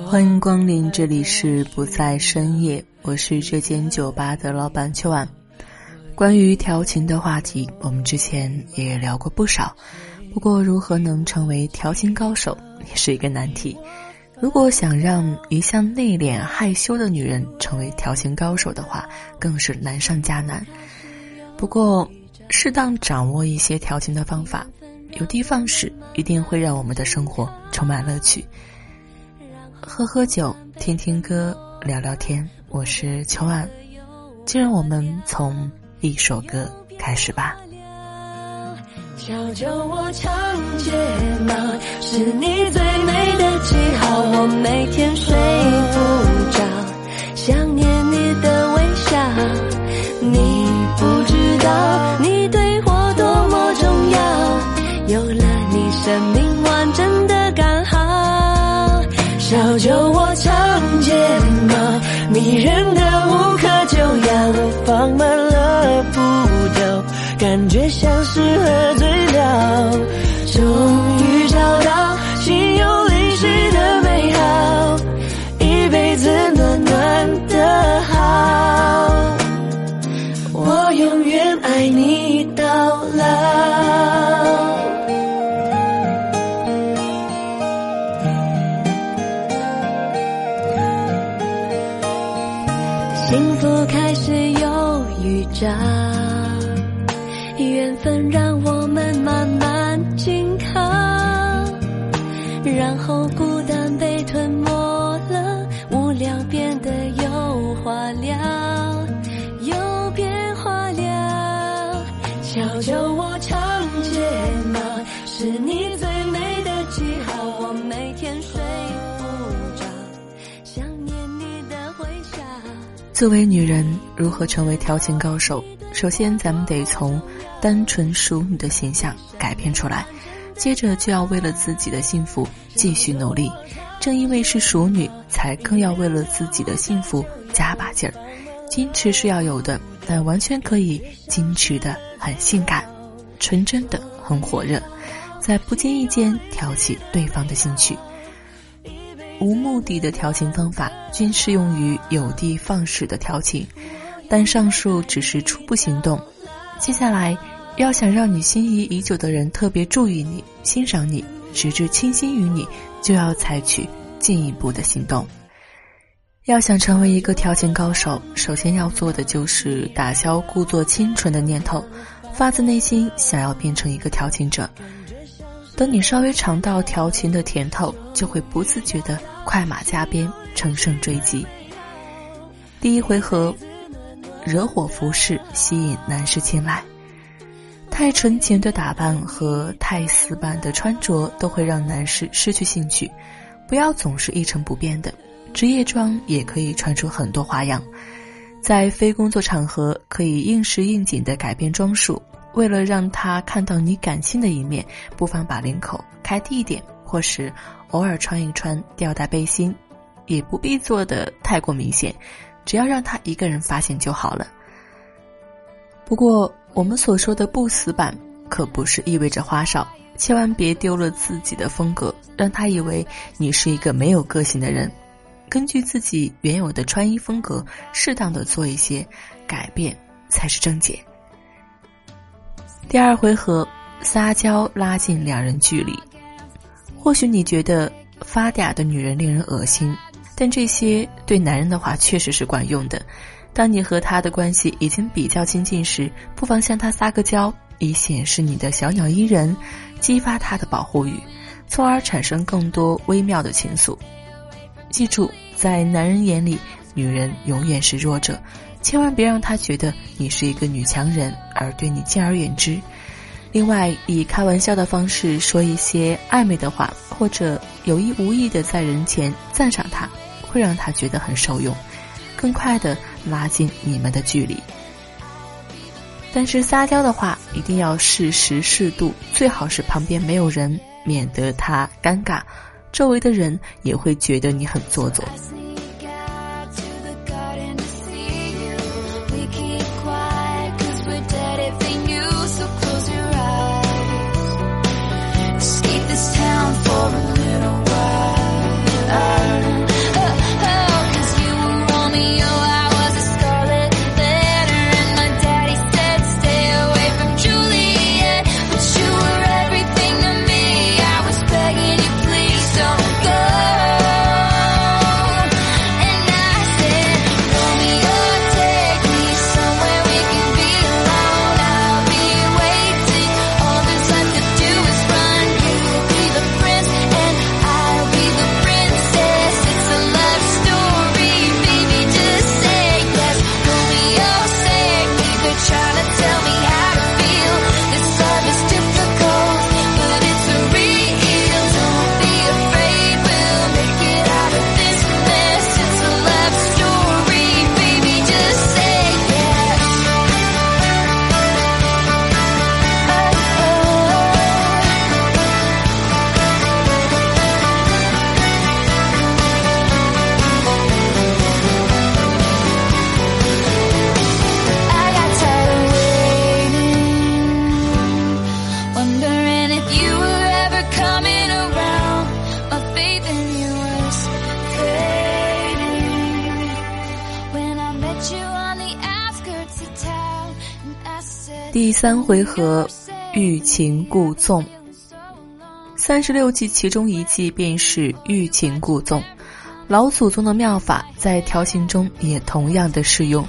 欢迎光临，这里是不在深夜，我是这间酒吧的老板秋晚。关于调情的话题，我们之前也聊过不少。不过，如何能成为调情高手，也是一个难题。如果想让一向内敛害羞的女人成为调情高手的话，更是难上加难。不过，适当掌握一些调情的方法，有的放矢，一定会让我们的生活充满乐趣。喝喝酒，听听歌，聊聊天。我是秋安，就让我们从一首歌开始吧。小酒窝长睫毛是你最美的记号，我每天睡不着，想念你的微笑。你不知道，你对我多么重要，有了你，生命完整。小酒窝长睫毛，迷人的无可救药，放慢了步调，感觉像是喝醉了。作为女人，如何成为调情高手？首先，咱们得从单纯淑女的形象改变出来，接着就要为了自己的幸福继续努力。正因为是淑女，才更要为了自己的幸福加把劲儿。矜持是要有的，但完全可以矜持的很性感，纯真的很火热，在不经意间挑起对方的兴趣。无目的的调情方法均适用于有的放矢的调情，但上述只是初步行动。接下来，要想让你心仪已久的人特别注意你、欣赏你，直至倾心于你，就要采取进一步的行动。要想成为一个调情高手，首先要做的就是打消故作清纯的念头，发自内心想要变成一个调情者。等你稍微尝到调情的甜头，就会不自觉的快马加鞭，乘胜追击。第一回合，惹火服饰吸引男士青睐，太纯情的打扮和太死板的穿着都会让男士失去兴趣。不要总是一成不变的，职业装也可以穿出很多花样。在非工作场合，可以应时应景的改变装束。为了让他看到你感性的一面，不妨把领口开低一点，或是偶尔穿一穿吊带背心，也不必做的太过明显，只要让他一个人发现就好了。不过，我们所说的不死板，可不是意味着花哨，千万别丢了自己的风格，让他以为你是一个没有个性的人。根据自己原有的穿衣风格，适当的做一些改变，才是正解。第二回合，撒娇拉近两人距离。或许你觉得发嗲的女人令人恶心，但这些对男人的话确实是管用的。当你和他的关系已经比较亲近时，不妨向他撒个娇，以显示你的小鸟依人，激发他的保护欲，从而产生更多微妙的情愫。记住，在男人眼里，女人永远是弱者。千万别让他觉得你是一个女强人，而对你敬而远之。另外，以开玩笑的方式说一些暧昧的话，或者有意无意的在人前赞赏他，会让他觉得很受用，更快的拉近你们的距离。但是撒娇的话一定要适时适度，最好是旁边没有人，免得他尴尬，周围的人也会觉得你很做作。三回合，欲擒故纵。三十六计其中一计便是欲擒故纵。老祖宗的妙法在调情中也同样的适用，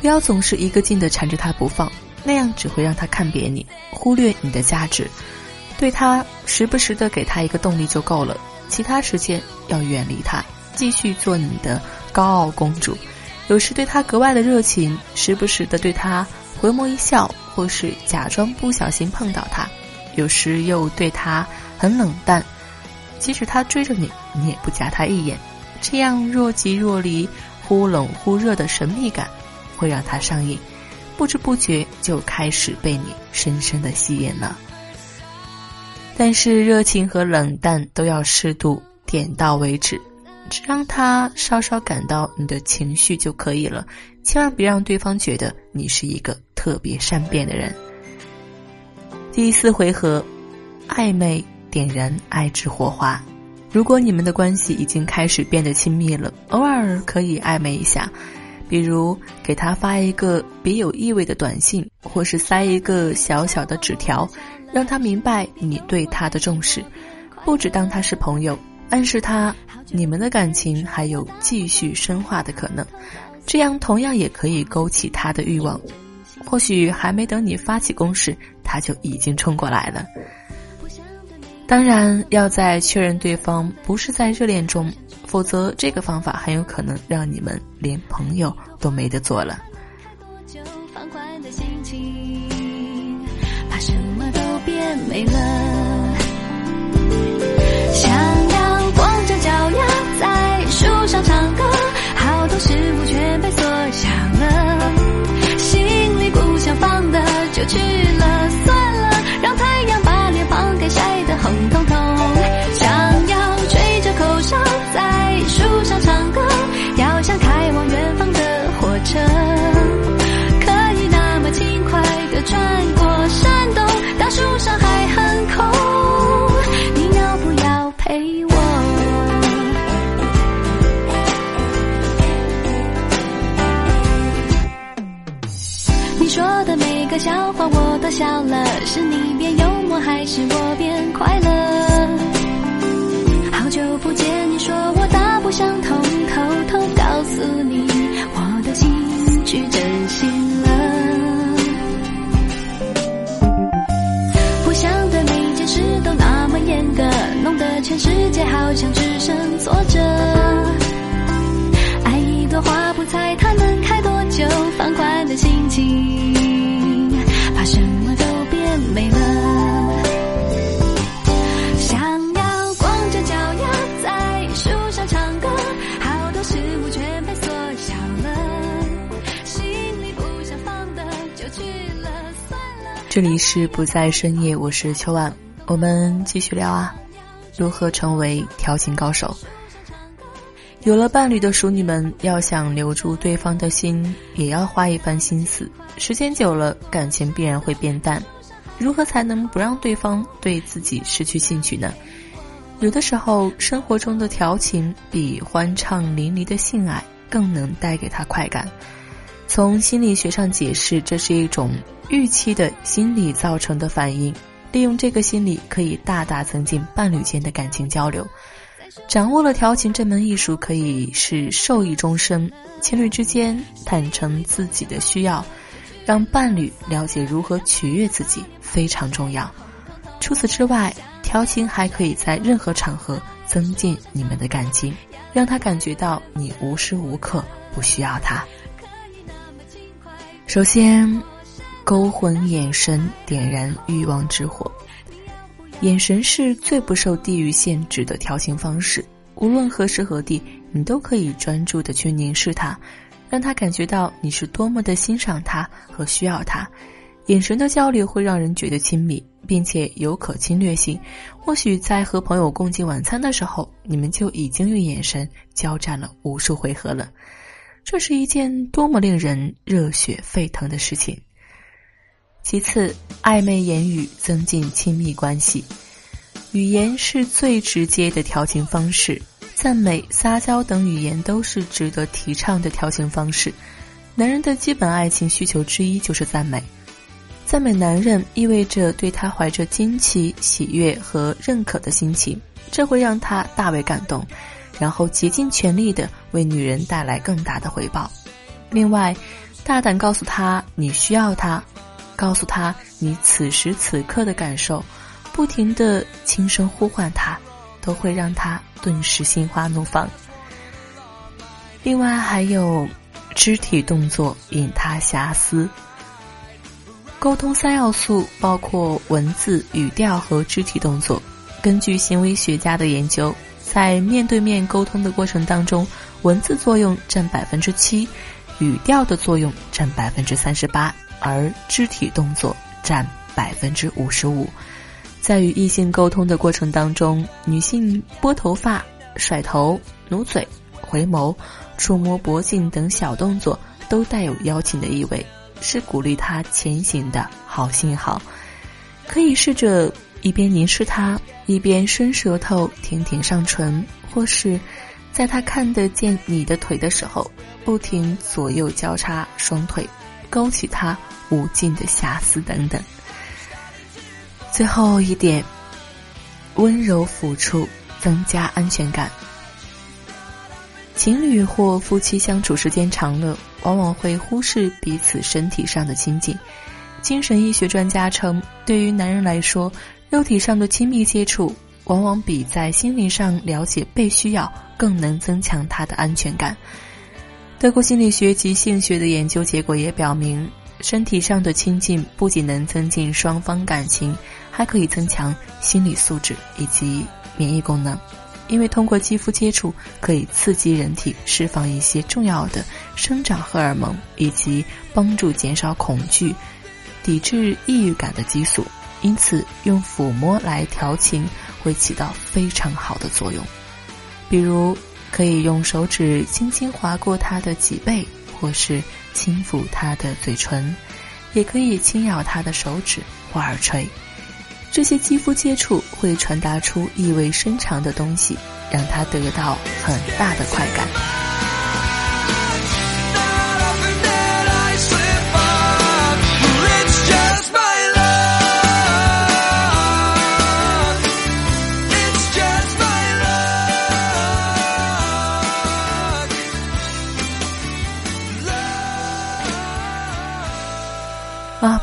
不要总是一个劲的缠着他不放，那样只会让他看扁你，忽略你的价值。对他时不时的给他一个动力就够了，其他时间要远离他，继续做你的高傲公主。有时对他格外的热情，时不时的对他回眸一笑。或是假装不小心碰到他，有时又对他很冷淡，即使他追着你，你也不夹他一眼。这样若即若离、忽冷忽热的神秘感，会让他上瘾，不知不觉就开始被你深深的吸引了。但是热情和冷淡都要适度，点到为止，只让他稍稍感到你的情绪就可以了，千万别让对方觉得你是一个。特别善变的人。第四回合，暧昧点燃爱之火花。如果你们的关系已经开始变得亲密了，偶尔可以暧昧一下，比如给他发一个别有意味的短信，或是塞一个小小的纸条，让他明白你对他的重视，不只当他是朋友，暗示他你们的感情还有继续深化的可能，这样同样也可以勾起他的欲望。或许还没等你发起攻势，他就已经冲过来了。当然，要在确认对方不是在热恋中，否则这个方法很有可能让你们连朋友都没得做了。怕什么都变美了，想要事物全被缩小了？心里不想放的就去还是我变这里是不在深夜，我是秋晚，我们继续聊啊，如何成为调情高手？有了伴侣的熟女们，要想留住对方的心，也要花一番心思。时间久了，感情必然会变淡。如何才能不让对方对自己失去兴趣呢？有的时候，生活中的调情比欢畅淋漓的性爱更能带给他快感。从心理学上解释，这是一种预期的心理造成的反应。利用这个心理，可以大大增进伴侣间的感情交流。掌握了调情这门艺术，可以是受益终生。情侣之间坦诚自己的需要，让伴侣了解如何取悦自己，非常重要。除此之外，调情还可以在任何场合增进你们的感情，让他感觉到你无时无刻不需要他。首先，勾魂眼神，点燃欲望之火。眼神是最不受地域限制的调情方式，无论何时何地，你都可以专注的去凝视他，让他感觉到你是多么的欣赏他和需要他。眼神的交流会让人觉得亲密，并且有可侵略性。或许在和朋友共进晚餐的时候，你们就已经用眼神交战了无数回合了。这是一件多么令人热血沸腾的事情！其次，暧昧言语增进亲密关系。语言是最直接的调情方式，赞美、撒娇等语言都是值得提倡的调情方式。男人的基本爱情需求之一就是赞美，赞美男人意味着对他怀着惊奇、喜悦和认可的心情，这会让他大为感动。然后竭尽全力的为女人带来更大的回报。另外，大胆告诉他你需要他，告诉他你此时此刻的感受，不停的轻声呼唤他，都会让他顿时心花怒放。另外还有肢体动作引他遐思。沟通三要素包括文字、语调和肢体动作。根据行为学家的研究。在面对面沟通的过程当中，文字作用占百分之七，语调的作用占百分之三十八，而肢体动作占百分之五十五。在与异性沟通的过程当中，女性拨头发、甩头、努嘴、回眸、触摸脖颈等小动作都带有邀请的意味，是鼓励他前行的好信号。可以试着。一边凝视他，一边伸舌头舔舔上唇，或是，在他看得见你的腿的时候，不停左右交叉双腿，勾起他无尽的遐思等等。最后一点，温柔抚触增加安全感。情侣或夫妻相处时间长了，往往会忽视彼此身体上的亲近。精神医学专家称，对于男人来说，肉体上的亲密接触，往往比在心灵上了解被需要更能增强他的安全感。德国心理学及性学的研究结果也表明，身体上的亲近不仅能增进双方感情，还可以增强心理素质以及免疫功能。因为通过肌肤接触，可以刺激人体释放一些重要的生长荷尔蒙，以及帮助减少恐惧、抵制抑郁感的激素。因此，用抚摸来调情会起到非常好的作用。比如，可以用手指轻轻划过他的脊背，或是轻抚他的嘴唇，也可以轻咬他的手指或耳垂。这些肌肤接触会传达出意味深长的东西，让他得到很大的快感。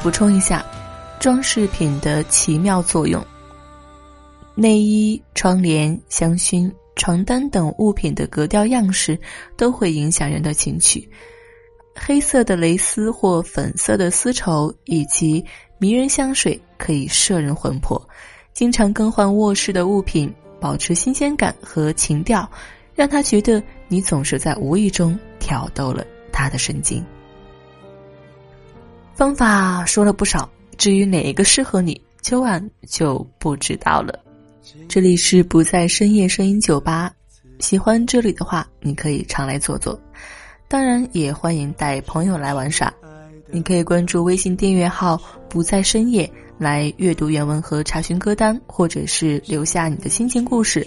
补充一下，装饰品的奇妙作用。内衣、窗帘、香薰、床单等物品的格调样式都会影响人的情绪。黑色的蕾丝或粉色的丝绸，以及迷人香水可以摄人魂魄。经常更换卧室的物品，保持新鲜感和情调，让他觉得你总是在无意中挑逗了他的神经。方法说了不少，至于哪一个适合你，秋晚就不知道了。这里是不在深夜声音酒吧，喜欢这里的话，你可以常来坐坐。当然，也欢迎带朋友来玩耍。你可以关注微信订阅号“不在深夜”来阅读原文和查询歌单，或者是留下你的心情故事。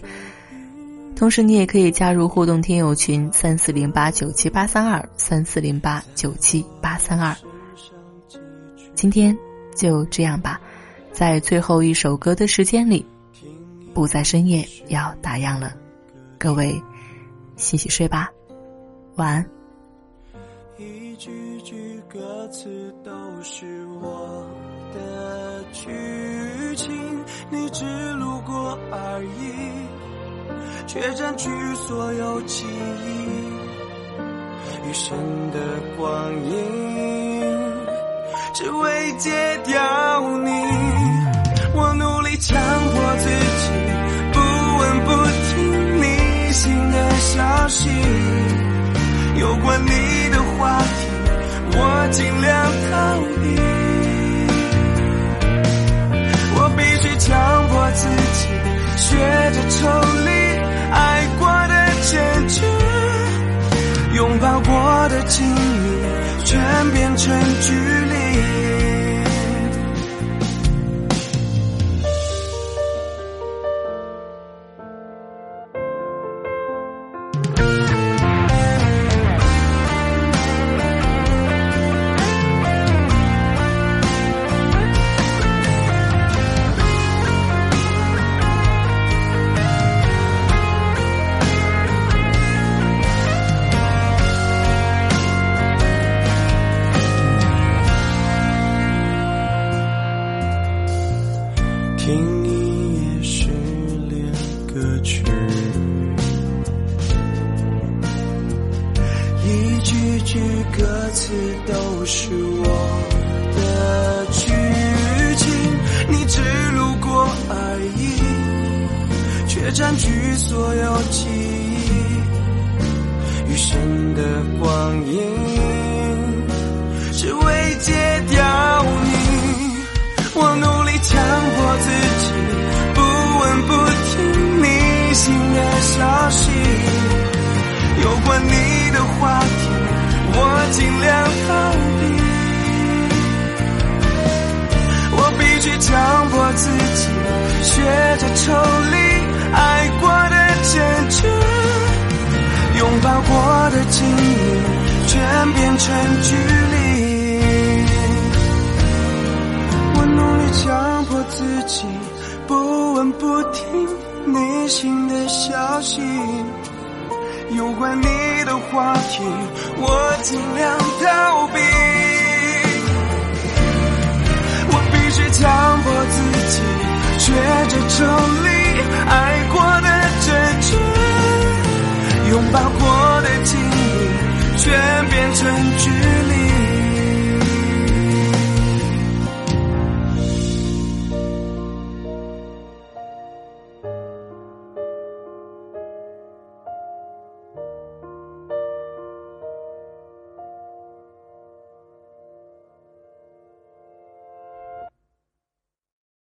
同时，你也可以加入互动听友群三四零八九七八三二三四零八九七八三二。今天就这样吧，在最后一首歌的时间里，不在深夜要打烊了，各位洗洗睡吧，晚安。一句句歌词都是我的剧情，你只路过而已，却占据所有记忆，余生的光阴。只为戒掉你，我努力强迫自己不问不听你新的消息，有关你的话题，我尽量逃避。我必须强迫自己学着抽离爱过的结局，拥抱过的亲密，全变成距离。歌词都是我的剧情。你只路过而已，却占据所有记忆，余生的光阴，只为戒掉你。我努力强迫自己，不闻不听你新的消息，有关你的话题，我尽量逃避。我必须强迫自己，学着抽离。爱过的坚决，拥抱过的亲密，全变成距离。我努力强迫自己，不问不听你新的消息，有关你的话题，我尽量逃避。我必须强迫自己学着抽离，爱过的证据，拥抱过的记忆，全变成距。